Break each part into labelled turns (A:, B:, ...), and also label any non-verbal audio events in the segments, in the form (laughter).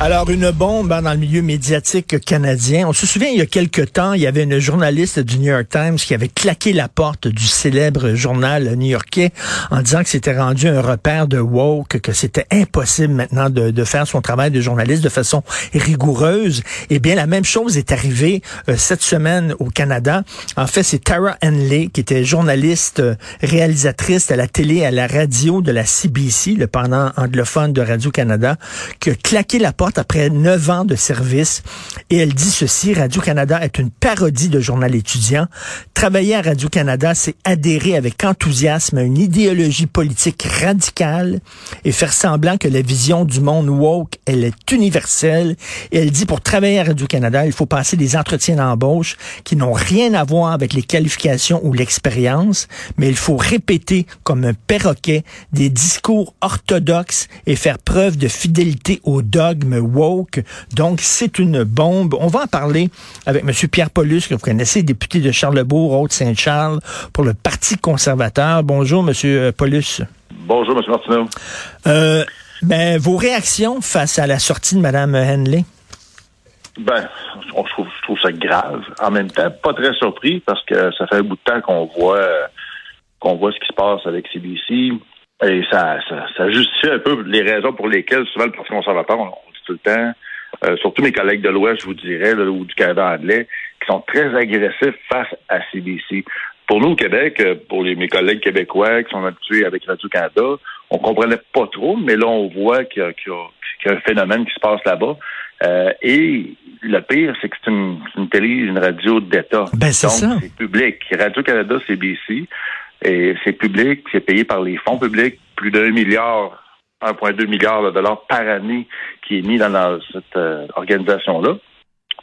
A: Alors, une bombe hein, dans le milieu médiatique canadien. On se souvient, il y a quelque temps, il y avait une journaliste du New York Times qui avait claqué la porte du célèbre journal new-yorkais en disant que c'était rendu un repère de woke, que c'était impossible maintenant de, faire son travail de journaliste de façon rigoureuse. Eh bien, la même chose est arrivée euh, cette semaine au Canada. En fait, c'est Tara Henley, qui était journaliste, euh, réalisatrice à la télé, à la radio de la CBC, le pendant anglophone de Radio-Canada, qui a claqué la porte après neuf ans de service et elle dit ceci, Radio-Canada est une parodie de journal étudiant. Travailler à Radio-Canada, c'est adhérer avec enthousiasme à une idéologie politique radicale et faire semblant que la vision du monde woke, elle est universelle. Et elle dit pour travailler à Radio-Canada, il faut passer des entretiens d'embauche qui n'ont rien à voir avec les qualifications ou l'expérience, mais il faut répéter comme un perroquet des discours orthodoxes et faire preuve de fidélité au dogme woke. Donc, c'est une bombe. On va en parler avec M. Pierre Paulus, que vous connaissez, député de Charlebourg, Haute-Saint-Charles, pour le Parti conservateur. Bonjour, M. Paulus.
B: Bonjour, M. Martineau.
A: Euh, ben, vos réactions face à la sortie de Mme Henley?
B: Ben, je trouve, je trouve ça grave. En même temps, pas très surpris parce que ça fait un bout de temps qu'on voit qu'on voit ce qui se passe avec CBC. Et ça, ça, ça, justifie un peu les raisons pour lesquelles souvent le Parti conservateur, tout le temps, euh, surtout mes collègues de l'Ouest, je vous dirais, ou du Canada anglais, qui sont très agressifs face à CBC. Pour nous au Québec, euh, pour les, mes collègues québécois qui sont habitués avec Radio-Canada, on comprenait pas trop, mais là, on voit qu'il y, y, a un phénomène qui se passe là-bas. Euh, et le pire, c'est que c'est une, une, télé, une radio d'État.
A: Ben, c'est ça.
B: c'est public. Radio-Canada, CBC, et c'est public, c'est payé par les fonds publics, plus d'un milliard 1,2 milliard de dollars par année qui est mis dans, cette euh, organisation-là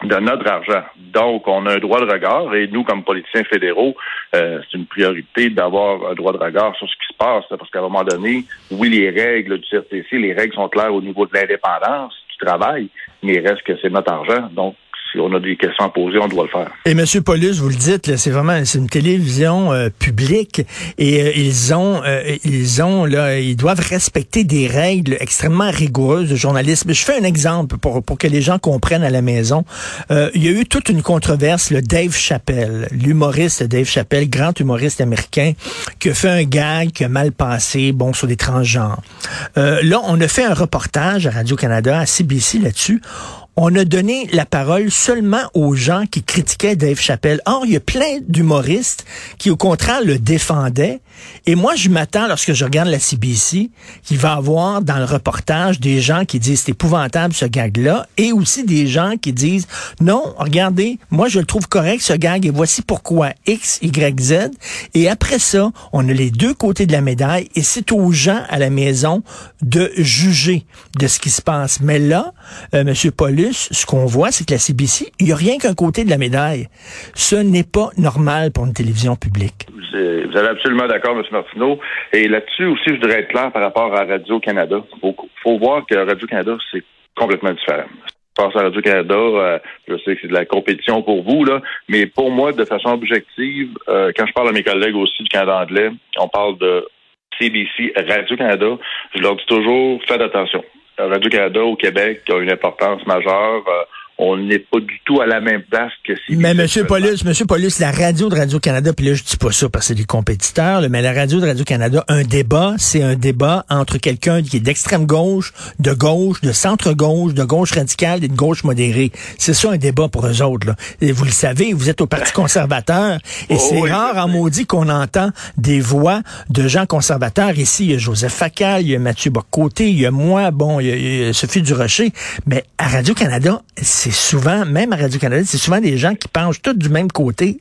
B: de notre argent. Donc, on a un droit de regard et nous, comme politiciens fédéraux, euh, c'est une priorité d'avoir un droit de regard sur ce qui se passe parce qu'à un moment donné, oui, les règles du CRTC, les règles sont claires au niveau de l'indépendance du travail, mais il reste que c'est notre argent. Donc, si on a des questions à poser, on doit le faire.
A: Et M. Paulus, vous le dites, c'est vraiment c'est une télévision euh, publique et euh, ils ont euh, ils ont là ils doivent respecter des règles extrêmement rigoureuses de journalisme. Je fais un exemple pour pour que les gens comprennent à la maison. il y a eu toute une controverse, le Dave Chappelle, l'humoriste Dave Chappelle, grand humoriste américain, qui a fait un gag qui a mal passé, bon sur les transgenres. là, on a fait un reportage à Radio Canada, à CBC là-dessus on a donné la parole seulement aux gens qui critiquaient Dave Chappelle. Or, il y a plein d'humoristes qui, au contraire, le défendaient. Et moi, je m'attends, lorsque je regarde la CBC, qu'il va avoir dans le reportage des gens qui disent c'est épouvantable ce gag-là, et aussi des gens qui disent non, regardez, moi je le trouve correct ce gag, et voici pourquoi X, Y, Z. Et après ça, on a les deux côtés de la médaille, et c'est aux gens à la maison de juger de ce qui se passe. Mais là, euh, Monsieur Paulus, ce qu'on voit, c'est que la CBC, il n'y a rien qu'un côté de la médaille. Ce n'est pas normal pour une télévision publique.
B: Vous êtes absolument d'accord, M. Martineau. Et là-dessus aussi, je voudrais être clair par rapport à Radio-Canada. Il faut, voir que Radio-Canada, c'est complètement différent passe à Radio-Canada, euh, je sais que c'est de la compétition pour vous, là, mais pour moi, de façon objective, euh, quand je parle à mes collègues aussi du Canada anglais, on parle de CBC, Radio-Canada, je leur dis toujours, faites attention. Radio-Canada au Québec a une importance majeure. Euh, on n'est pas du tout à la même place que si.
A: Mais Monsieur Paulus, Monsieur Paulus, la radio de Radio-Canada, puis là, je dis pas ça parce que c'est des compétiteurs, mais la radio de Radio-Canada, un débat, c'est un débat entre quelqu'un qui est d'extrême gauche, de gauche, de centre-gauche, de gauche radicale et de gauche modérée. C'est ça un débat pour eux autres, là. Et vous le savez, vous êtes au Parti (laughs) conservateur, et oh c'est rare en maudit qu'on entend des voix de gens conservateurs. Ici, il y a Joseph Facal, il y a Mathieu Bocoté, il y a moi, bon, il y a, il y a Sophie Durocher, mais à Radio-Canada, c'est souvent, même à Radio-Canada, c'est souvent des gens qui penchent tous du même côté.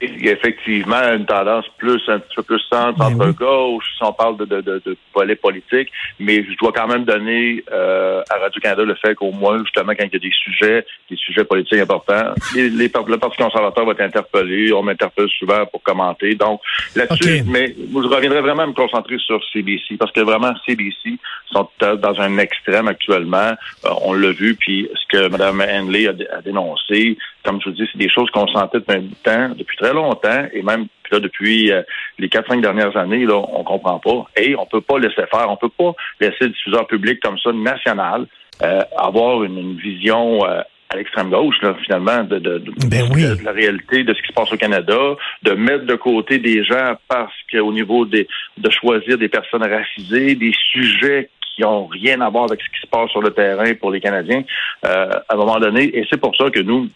B: Il y a effectivement une tendance plus un petit peu plus centre, ben entre gauche, si on parle de, de, de, de volet politique, mais je dois quand même donner euh, à Radio-Canada le fait qu'au moins, justement, quand il y a des sujets, des sujets politiques importants, les, les, le Parti conservateur va être interpellé, on m'interpelle souvent pour commenter. Donc, là-dessus, mais je reviendrai vraiment à me concentrer sur CBC, parce que vraiment, CBC sont dans un extrême actuellement. Euh, on l'a vu, puis ce que Mme Henley a, a dénoncé, comme je vous dis, c'est des choses qu'on sentait depuis un temps, depuis très longtemps et même là, depuis euh, les quatre, cinq dernières années, là, on comprend pas. Et on peut pas laisser faire. On peut pas laisser le diffuseur public comme ça, national, euh, avoir une, vision euh, à l'extrême gauche, là, finalement, de, de,
A: ben
B: de, la réalité de ce qui se passe au Canada, de mettre de côté des gens parce qu'au niveau des de choisir des personnes racisées, des sujets qui ont rien à voir avec ce qui se passe sur le terrain pour les Canadiens, euh, à un moment donné, et c'est pour ça que nous,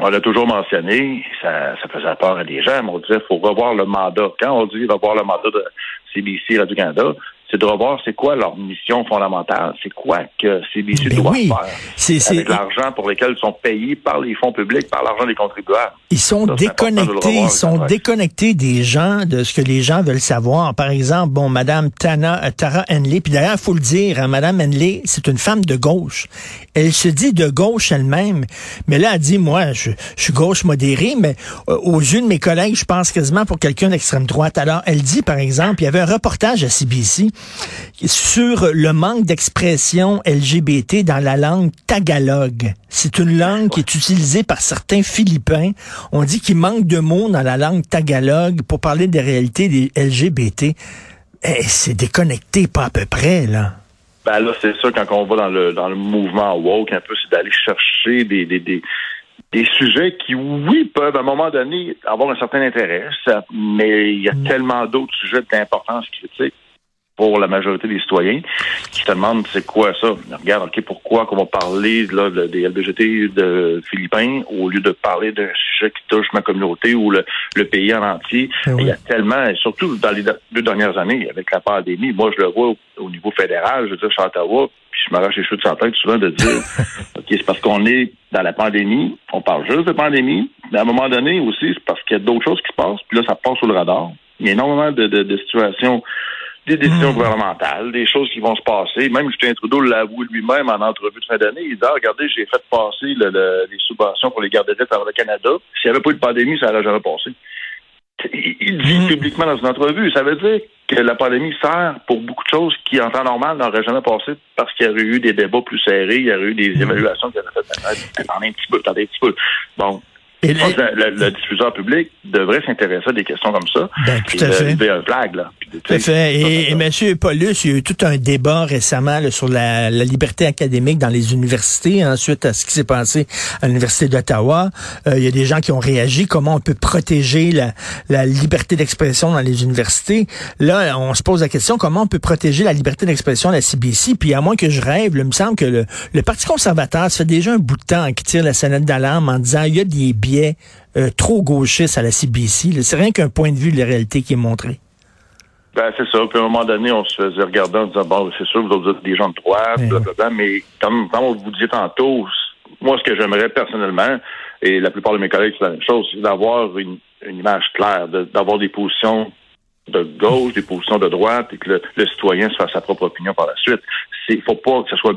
B: on l'a toujours mentionné, ça, ça faisait peur à des gens, mais on disait faut revoir le mandat. Quand on dit revoir le mandat de CBC Radio-Canada, c'est de revoir c'est quoi leur mission fondamentale, c'est quoi que CBC
A: ben
B: doit faire avec l'argent pour lequel ils sont payés par les fonds publics, par l'argent des contribuables.
A: Ils sont déconnectés, ils sont déconnectés des gens, de ce que les gens veulent savoir. Par exemple, bon, Madame Tana, euh, Tara Henley, puis d'ailleurs, faut le dire, hein, Madame Henley, c'est une femme de gauche. Elle se dit de gauche elle-même, mais là, elle dit, moi, je, suis gauche modérée, mais euh, aux yeux de mes collègues, je pense quasiment pour quelqu'un d'extrême droite. Alors, elle dit, par exemple, il y avait un reportage à CBC sur le manque d'expression LGBT dans la langue tagalog. C'est une langue qui est utilisée par certains Philippins. On dit qu'il manque de mots dans la langue tagalog pour parler des réalités des LGBT. Eh, c'est déconnecté, pas à peu près, là.
B: Ben là, c'est ça, quand on va dans le dans le mouvement woke, un peu, c'est d'aller chercher des, des, des, des sujets qui, oui, peuvent à un moment donné avoir un certain intérêt, mais il y a mm. tellement d'autres sujets d'importance critique pour la majorité des citoyens qui se demandent c'est quoi ça? Regarde, OK, pourquoi qu'on va parler là, des LBGT de Philippins au lieu de parler d'un sujet qui touche ma communauté ou le, pays en entier? Eh Il y a tellement, surtout dans les deux dernières années, avec la pandémie, moi je le vois au, niveau fédéral, je veux dire, je suis à Ottawa, puis je m'arrache les cheveux de sa tête souvent de dire (laughs) OK, c'est parce qu'on est dans la pandémie, on parle juste de pandémie, mais à un moment donné aussi, c'est parce qu'il y a d'autres choses qui se passent, puis là, ça passe sous le radar. Il y a énormément de, de, de situations des décisions hmm. gouvernementales, des choses qui vont se passer. Même Justin Trudeau l'avoue lui-même en entrevue de fin d'année. Il dit ah, regardez, j'ai fait passer le, les subventions pour les gardes-têtes par le Canada. S'il n'y avait pas eu de pandémie, ça n'aurait jamais passé. Il dit hmm. publiquement dans une entrevue. Ça veut dire que la pandémie sert pour beaucoup de choses qui, en temps normal, n'auraient jamais passé parce qu'il y aurait eu des débats plus serrés, il y aurait eu des hmm. évaluations qui auraient fait attendez un petit peu, attendez un petit peu. Bon, le, diffuseur public devrait s'intéresser à des questions comme ça.
A: Ben, tout à fait.
B: un flag, là.
A: Tout à fait. Et, M. Paulus, il y a eu tout un débat récemment sur la, liberté académique dans les universités, ensuite à ce qui s'est passé à l'Université d'Ottawa. Euh, il y a des gens qui ont réagi. Comment on peut protéger la, liberté d'expression dans les universités? Là, on se pose la question, comment on peut protéger la liberté d'expression à la CBC? Puis à moins que je rêve, il me semble que le, le Parti conservateur, ça fait déjà un bout de temps qui tire la sonnette d'alarme en disant il y a des biais euh, trop gauchiste à la CBC. C'est rien qu'un point de vue de la réalité qui est montré.
B: Ben, c'est ça. Puis à un moment donné, on se faisait regarder en disant, bon, c'est sûr, vous êtes des gens de droite, blablabla, mais comme, comme on vous dit tantôt, moi, ce que j'aimerais personnellement, et la plupart de mes collègues, c'est la même chose, c'est d'avoir une, image claire, d'avoir des positions de gauche, des positions de droite, et que le, le citoyen se fasse sa propre opinion par la suite. Il faut pas que ce soit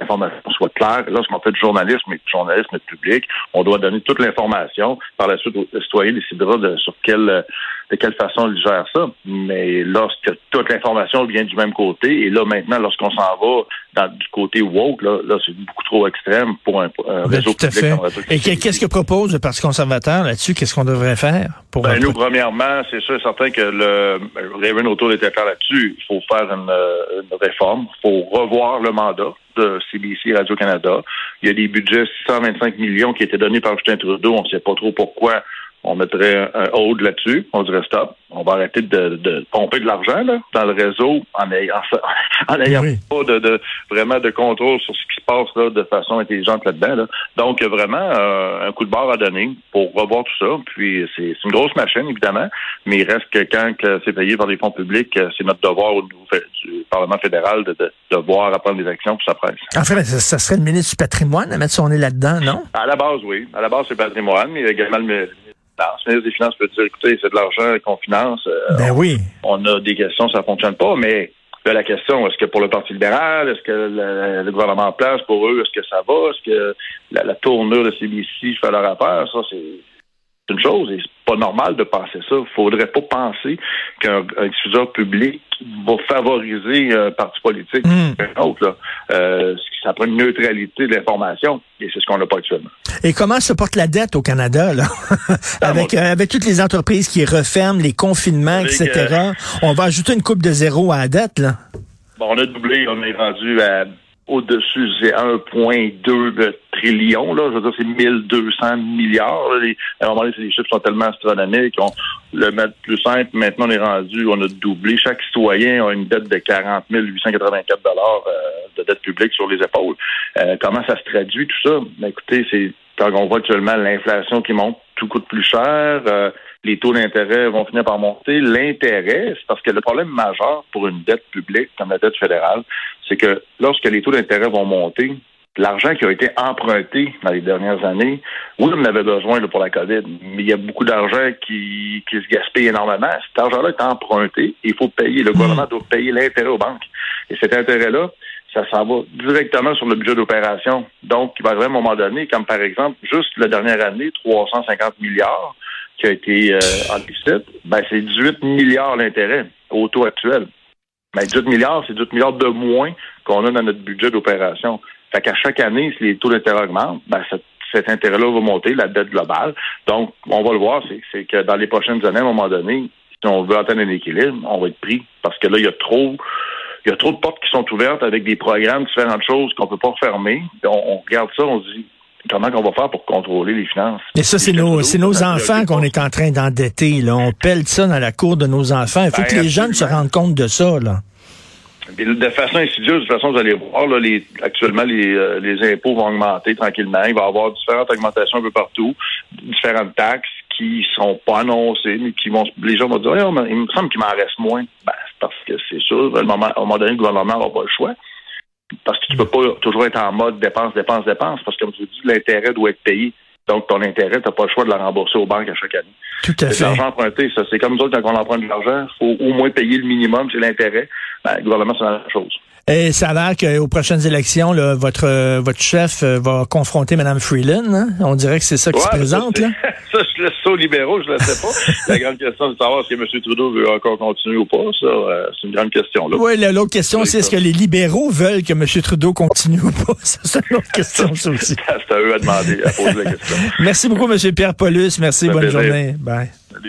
B: l'information soit claire. Lorsqu'on fait du journalisme et du journalisme public, on doit donner toute l'information. Par la suite, le citoyen décidera de sur quelle de quelle façon il gère ça. Mais lorsque toute l'information vient du même côté, et là maintenant, lorsqu'on s'en va dans, du côté woke, là, là c'est beaucoup trop extrême pour un, ben, réseau
A: tout public. Et qu'est-ce que propose le Parti conservateur là-dessus? Qu'est-ce qu'on devrait faire?
B: Pour ben, nous, premièrement, c'est sûr et certain que le Raven Autour était clair là-dessus. Il faut faire une, une réforme. Il faut revoir le mandat de CBC Radio-Canada. Il y a des budgets 625 millions qui étaient donnés par Justin Trudeau. On ne sait pas trop pourquoi on mettrait un hold là-dessus, on dirait stop, on va arrêter de, de pomper de l'argent dans le réseau en n'ayant (laughs) pas de, vraiment de contrôle sur ce qui se passe là, de façon intelligente là-dedans. Là. Donc vraiment euh, un coup de barre à donner pour revoir tout ça. Puis c'est une grosse machine évidemment, mais il reste que quand c'est payé par des fonds publics, euh, c'est notre devoir au niveau du Parlement fédéral de, de devoir à prendre des actions pour sa presse.
A: En fait, ça, serait le ministre du patrimoine à mettre son nez là-dedans, non?
B: À la base, oui. À la base, c'est le patrimoine, mais également le le ministre des Finances peut dire, écoutez, c'est de l'argent qu'on finance.
A: Euh, ben oui.
B: On a des questions, ça fonctionne pas, mais la question, est-ce que pour le Parti libéral, est-ce que le, gouvernement en place, pour eux, est-ce que ça va? Est-ce que la, tournure de CBC fait leur affaire? Ça, c'est une chose. Et pas normal de penser ça. Il faudrait pas penser qu'un diffuseur public va favoriser un parti politique
A: Mm.
B: qu'un autre. Là. Euh, ça prend une neutralité de l'information et c'est ce qu'on n'a pas actuellement.
A: Et comment se porte la dette au Canada, là? (laughs) avec,
B: mon-
A: euh, avec toutes les entreprises qui referment, les confinements,
B: Avec,
A: etc. On va ajouter une coupe de zéro à la dette, là.
B: Bon, on a doublé, on est rendu à au-dessus, c'est 1,2 trillion, là. Je veux dire, c'est 1200 milliards. là. À un moment donné, les chiffres sont tellement astronomiques. On le mettre plus simple, maintenant, on est rendu, on a doublé. Chaque citoyen a une dette de 40 884 dollars euh, de dette publique sur les épaules. Euh, comment ça se traduit, tout ça? Ben, écoutez, c'est quand on voit actuellement l'inflation qui monte, tout coûte plus cher. euh, les taux d'intérêt vont finir par monter. L'intérêt, c'est parce que le problème majeur pour une dette publique comme la dette fédérale, c'est que lorsque les taux d'intérêt vont monter, l'argent qui a été emprunté dans les dernières années, oui, on en avait besoin là, pour la COVID, mais il y a beaucoup d'argent qui, qui se gaspille énormément. Cet argent-là est emprunté et il faut payer. Le gouvernement doit payer l'intérêt aux banques. Et cet intérêt-là, ça s'en va directement sur le budget d'opération. Donc, il va arriver à un moment donné, comme par exemple, juste la dernière année, 350 milliards qui a été euh, en déficit, ben, c'est 18 milliards l'intérêt au taux actuel. Ben, 18 milliards, c'est 18 milliards de moins qu'on a dans notre budget d'opération. Fait qu'à chaque année, si les taux d'intérêt augmentent, ben, cet, intérêt-là va monter, la dette globale. Donc, on va le voir, c'est, que dans les prochaines années, à un moment donné, si on veut atteindre un équilibre, on va être pris. Parce que là, il y a trop, il y a trop de portes qui sont ouvertes avec des programmes, différentes choses qu'on peut pas refermer. On, on regarde ça, on se dit, comment on va faire pour contrôler les finances?
A: Et ça, c'est nos, c'est enfants qu'on est en train d'endetter, là. On pèle ça dans la cour de nos enfants. Il faut
B: Ben,
A: que les jeunes se rendent compte de ça, là.
B: De façon insidieuse, de toute façon, vous allez voir, là, les, actuellement, les, euh, les impôts vont augmenter tranquillement. Il va y avoir différentes augmentations un peu partout, différentes taxes qui sont pas annoncées, mais qui vont, les gens vont dire, mais il me semble qu'il m'en reste moins. Ben, c'est parce que c'est sûr, à un moment, à un moment donné, le gouvernement n'aura pas le choix. Parce que tu peux pas toujours être en mode dépense, dépense, dépense, parce que comme je vous dis, l'intérêt doit être payé. Donc, ton intérêt, tu n'as pas le choix de la rembourser aux banques à chaque année.
A: Tout à fait.
B: l'argent emprunté, ça. C'est comme nous autres, quand on emprunte de l'argent, il faut au moins payer le minimum, c'est l'intérêt. Ben, le gouvernement, c'est la même chose.
A: Et ça a l'air qu'aux prochaines élections, là, votre, votre chef euh, va confronter Mme Freeland. hein? On dirait que c'est ça qui se présente, (laughs)
B: ça,
A: là.
B: ça, je laisse ça aux libéraux, je ne le sais pas. (laughs) La grande question, c'est de savoir si M. Trudeau veut encore continuer ou pas. Ça, euh, c'est une grande question. Là.
A: Oui, l'autre question, c'est est-ce que les libéraux veulent que M. Trudeau continue ou pas? (laughs) C'est une autre question, ça aussi. (laughs)
B: C'est à eux à demander, à poser la question.
A: Merci beaucoup, M. Pierre Paulus. Merci, bonne
B: plaisir.
A: journée. Bye.
B: Salut.